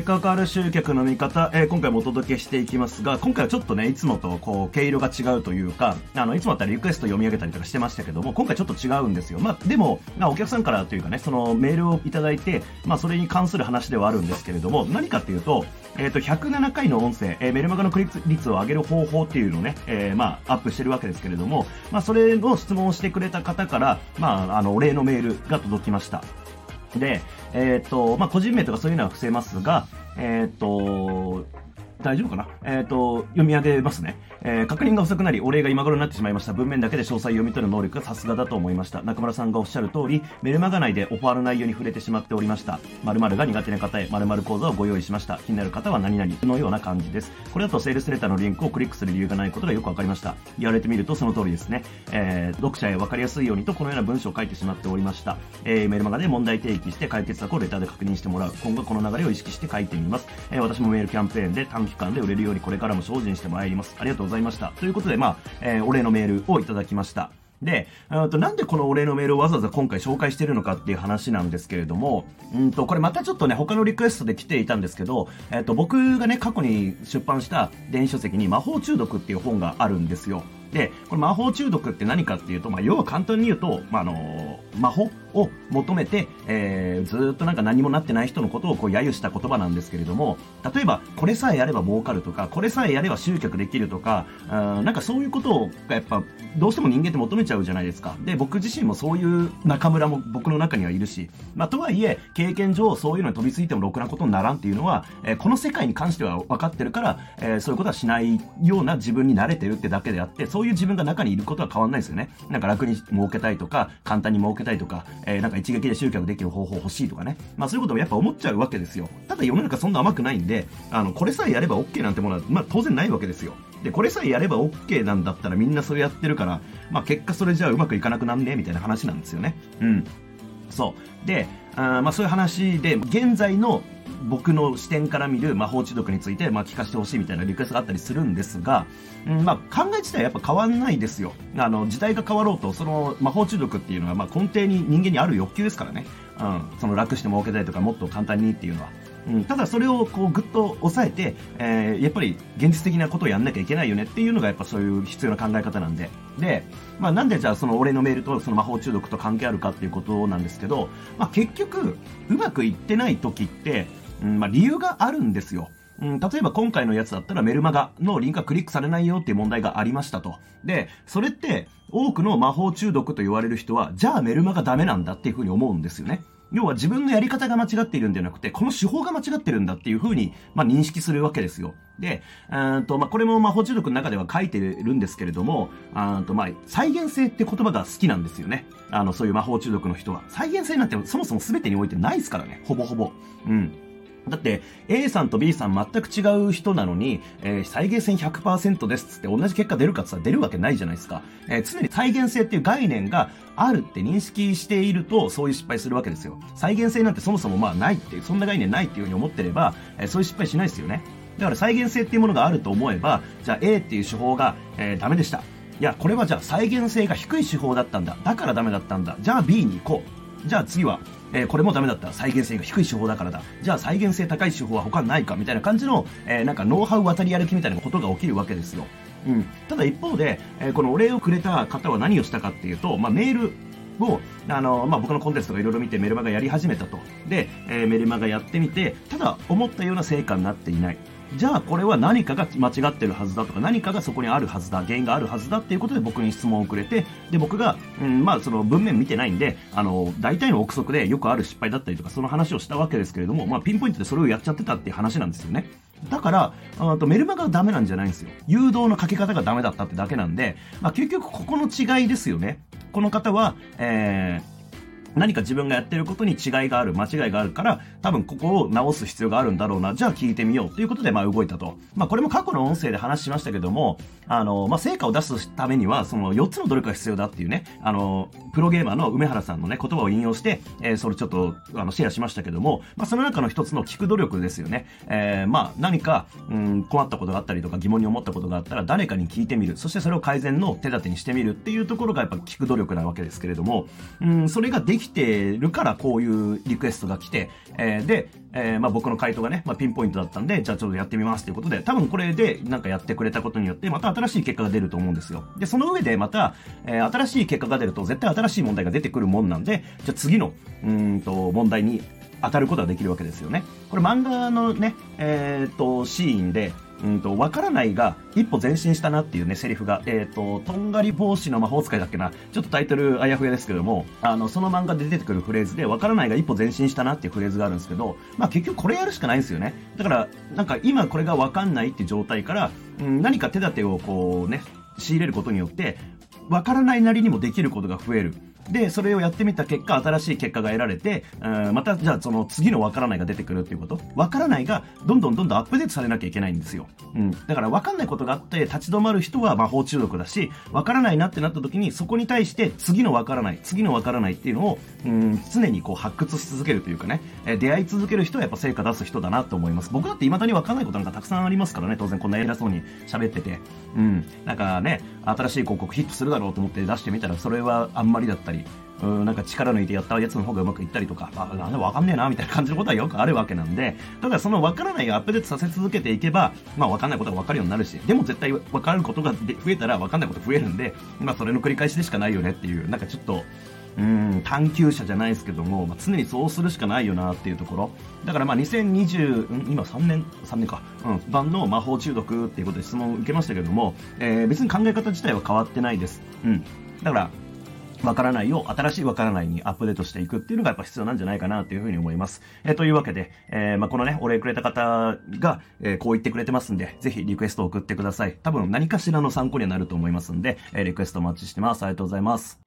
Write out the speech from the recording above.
結果変わる集客の見方、えー、今回もお届けしていきますが、今回はちょっとね、いつもとこう、毛色が違うというか、あの、いつもだったらリクエスト読み上げたりとかしてましたけども、今回ちょっと違うんですよ。まあ、でも、まあ、お客さんからというかね、そのメールをいただいて、まあ、それに関する話ではあるんですけれども、何かっていうと、えっ、ー、と、107回の音声、えー、メルマガのクリック率を上げる方法っていうのをね、えー、まあ、アップしてるわけですけれども、まあ、それの質問をしてくれた方から、まあ、あの、お礼のメールが届きました。で、えっ、ー、と、まあ、個人名とかそういうのは伏せますが、えっ、ー、と、大丈夫かな？えっ、ー、と、読み上げますね。えー、確認が遅くなり、お礼が今頃になってしまいました。文面だけで詳細読み取る能力がさすがだと思いました。中村さんがおっしゃる通り、メルマガ内でオファーの内容に触れてしまっておりました。〇〇が苦手な方へ〇〇講座をご用意しました。気になる方は何々のような感じです。これだとセールスレターのリンクをクリックする理由がないことがよくわかりました。言われてみるとその通りですね。えー、読者へわかりやすいようにとこのような文章を書いてしまっておりました。えー、メルマガで問題提起して解決策をレターで確認してもらう。今後この流れを意識して書いてみます。えー、私もメールキャンペーンで短期間で売れるようにこれからも精進してまいります。ありがとうございました。ということで、まあ、えー、お礼のメールをいただきました。で、となんでこのお礼のメールをわざわざ今回紹介してるのかっていう話なんですけれども、うんと、これまたちょっとね、他のリクエストで来ていたんですけど、えっ、ー、と、僕がね、過去に出版した電子書籍に魔法中毒っていう本があるんですよ。で、これ魔法中毒って何かっていうと、まあ、要は簡単に言うと、まあ、あの、魔法を求めて、えー、ずっとなんか何もなってない人のことをこう揶揄した言葉なんですけれども、例えば、これさえやれば儲かるとか、これさえやれば集客できるとか、あなんかそういうことをやっぱ、どうしても人間って求めちゃうじゃないですか。で、僕自身もそういう中村も僕の中にはいるし、まあ、とはいえ、経験上そういうのに飛びついてもろくなことにならんっていうのは、えー、この世界に関しては分かってるから、えー、そういうことはしないような自分に慣れてるってだけであって、そうういう自分が中にいることは変わんないですよね。なんか楽に儲けたいとか、簡単に儲けたいとか、えー、なんか一撃で集客できる方法欲しいとかね。まあそういうこともやっぱ思っちゃうわけですよ。ただ世の中そんな甘くないんで、あの、これさえやれば OK なんてものは、まあ当然ないわけですよ。で、これさえやれば OK なんだったらみんなそれやってるから、まあ結果それじゃあうまくいかなくなんねみたいな話なんですよね。うん。そう。で、あまあそういう話で、現在の僕の視点から見る魔法中毒について、まあ、聞かせてほしいみたいなリクエストがあったりするんですが、うんまあ、考え自体はやっぱ変わんないですよ。あの、時代が変わろうと、その魔法中毒っていうのは、まあ、根底に人間にある欲求ですからね。うん、その楽して儲けたいとか、もっと簡単にっていうのは。うん、ただそれをこうぐっと抑えて、えー、やっぱり現実的なことをやんなきゃいけないよねっていうのがやっぱそういう必要な考え方なんで。で、まあなんでじゃあその俺のメールとその魔法中毒と関係あるかっていうことなんですけど、まあ結局、うまくいってない時って、うんまあ、理由があるんですよ。うん、例えば今回のやつだったらメルマガのリンクがクリックされないよっていう問題がありましたと。で、それって多くの魔法中毒と言われる人は、じゃあメルマガダメなんだっていうふうに思うんですよね。要は自分のやり方が間違っているんじゃなくて、この手法が間違ってるんだっていうふうに、まあ、認識するわけですよ。で、うんと、まあ、これも魔法中毒の中では書いてるんですけれども、あと、まあ、再現性って言葉が好きなんですよね。あの、そういう魔法中毒の人は。再現性なんてそもそも全てにおいてないですからね。ほぼほぼ。うん。だって A さんと B さん全く違う人なのに、えー、再現性100%ですっつって同じ結果出るかって言ったら出るわけないじゃないですか。えー、常に再現性っていう概念があるって認識しているとそういう失敗するわけですよ。再現性なんてそもそもまあないっていう、そんな概念ないっていうふうに思ってれば、えー、そういう失敗しないですよね。だから再現性っていうものがあると思えば、じゃあ A っていう手法が、えー、ダメでした。いや、これはじゃあ再現性が低い手法だったんだ。だからダメだったんだ。じゃあ B に行こう。じゃあ次はえー、これもダメだった。再現性が低い手法だからだ。じゃあ再現性高い手法は他ないかみたいな感じの、えー、なんかノウハウ渡り歩きみたいなことが起きるわけですよ。うん。ただ一方で、えー、このお礼をくれた方は何をしたかっていうと、まあ、メールを、あの、まあ、僕のコンテンツとかいろいろ見てメルマガやり始めたと。で、えー、メルマガやってみて、ただ思ったような成果になっていない。じゃあこれは何かが間違ってるはずだとか何かがそこにあるはずだ原因があるはずだっていうことで僕に質問をくれてで僕が、うん、まあその文面見てないんであの大体の憶測でよくある失敗だったりとかその話をしたわけですけれども、まあ、ピンポイントでそれをやっちゃってたっていう話なんですよねだからあとメルマガがダメなんじゃないんですよ誘導のかけ方がダメだったってだけなんで、まあ、結局ここの違いですよねこの方は、えー何か自分がやってることに違いがある、間違いがあるから、多分ここを直す必要があるんだろうな、じゃあ聞いてみようということで、まあ動いたと。まあこれも過去の音声で話しましたけども、あの、まあ成果を出すためには、その4つの努力が必要だっていうね、あの、プロゲーマーの梅原さんのね、言葉を引用して、えー、それちょっと、あの、シェアしましたけども、まあその中の一つの聞く努力ですよね。えー、まあ何か、うん、困ったことがあったりとか疑問に思ったことがあったら、誰かに聞いてみる。そしてそれを改善の手立てにしてみるっていうところがやっぱ聞く努力なわけですけれども、うん、それができてるからこういうリクエストが来て、えー、で、えー、まあ僕の回答がね、まあピンポイントだったんで、じゃあちょっとやってみますということで、多分これでなんかやってくれたことによって、また新しい結果が出ると思うんですよ。で、その上でまた、えー、新しい結果が出ると絶対新しい問題が出てくるもんなんで、じゃあ次の、うんと、問題に当たることができるわけですよね。これ漫画のね、えっ、と、シーンで、うんと、わからないが一歩前進したなっていうね、セリフが、えっ、ー、と、とんがり帽子の魔法使いだっけな、ちょっとタイトルあやふやですけども、あの、その漫画で出てくるフレーズで、わからないが一歩前進したなっていうフレーズがあるんですけど、まあ結局これやるしかないんですよね。だから、なんか今これがわかんないって状態から、うん、何か手立てをこうね、仕入れることによって、わからないなりにもできることが増える。で、それをやってみた結果、新しい結果が得られて、うんまた、じゃあその次のわからないが出てくるっていうこと？わからないが、どんどんどんどんアップデートされなきゃいけないんですよ。うん。だからわかんないことがあって、立ち止まる人は魔法中毒だし、わからないなってなった時に、そこに対して次のわからない、次のわからないっていうのを、うん、常にこう発掘し続けるというかね、え出会い続ける人はやっぱ成果出す人だなと思います。僕だって未だにわかんないことなんかたくさんありますからね、当然こんな偉そうに喋ってて。うん。なんかね、新しい広告ヒットするだろうと思って出してみたら、それはあんまりだったり、うん、なんか力抜いてやったやつの方がうまくいったりとか、あ、なんでわかんねえな、みたいな感じのことはよくあるわけなんで、だからそのわからないをアップデートさせ続けていけば、まあわかんないことがわかるようになるし、でも絶対わかることが増えたらわかんないこと増えるんで、まあそれの繰り返しでしかないよねっていう、なんかちょっと、うん、探求者じゃないですけども、まあ、常にそうするしかないよなっていうところ。だからまあ2020、今3年、3年か、うん、版の魔法中毒っていうことで質問を受けましたけども、えー、別に考え方自体は変わってないです。うん。だから、わからないを新しいわからないにアップデートしていくっていうのがやっぱ必要なんじゃないかなというふうに思います。えー、というわけで、えー、まあ、このね、お礼くれた方が、えー、こう言ってくれてますんで、ぜひリクエストを送ってください。多分何かしらの参考にはなると思いますんで、えリクエストお待ちしてます。ありがとうございます。